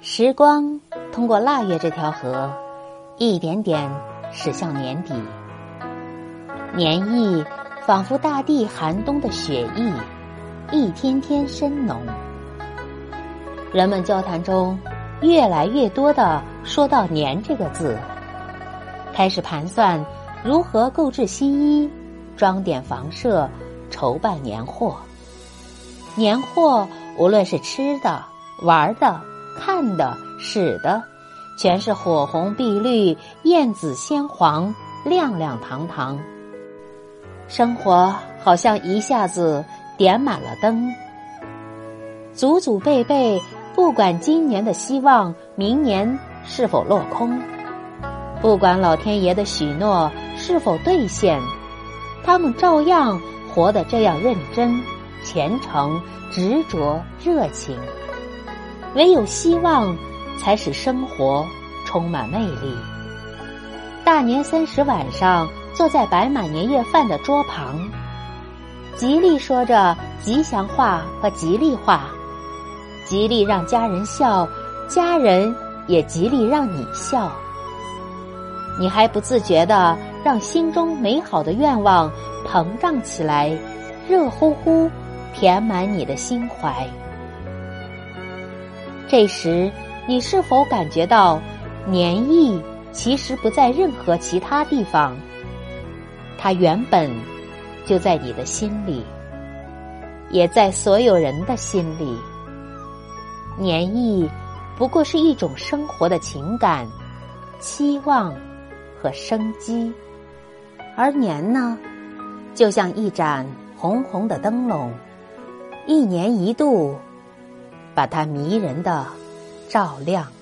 时光通过腊月这条河，一点点驶向年底。年意仿佛大地寒冬的雪意，一天天深浓。人们交谈中，越来越多的说到“年”这个字，开始盘算如何购置新衣、装点房舍、筹办年货。年货无论是吃的、玩的、看的、使的，全是火红碧绿、艳紫鲜黄、亮亮堂堂。生活好像一下子点满了灯，祖祖辈辈不管今年的希望明年是否落空，不管老天爷的许诺是否兑现，他们照样活得这样认真。虔诚、执着、热情，唯有希望，才使生活充满魅力。大年三十晚上，坐在摆满年夜饭的桌旁，吉利说着吉祥话和吉利话，吉利让家人笑，家人也极力让你笑。你还不自觉的让心中美好的愿望膨胀起来，热乎乎。填满你的心怀。这时，你是否感觉到年意其实不在任何其他地方？它原本就在你的心里，也在所有人的心里。年意不过是一种生活的情感、期望和生机，而年呢，就像一盏红红的灯笼。一年一度，把它迷人的照亮。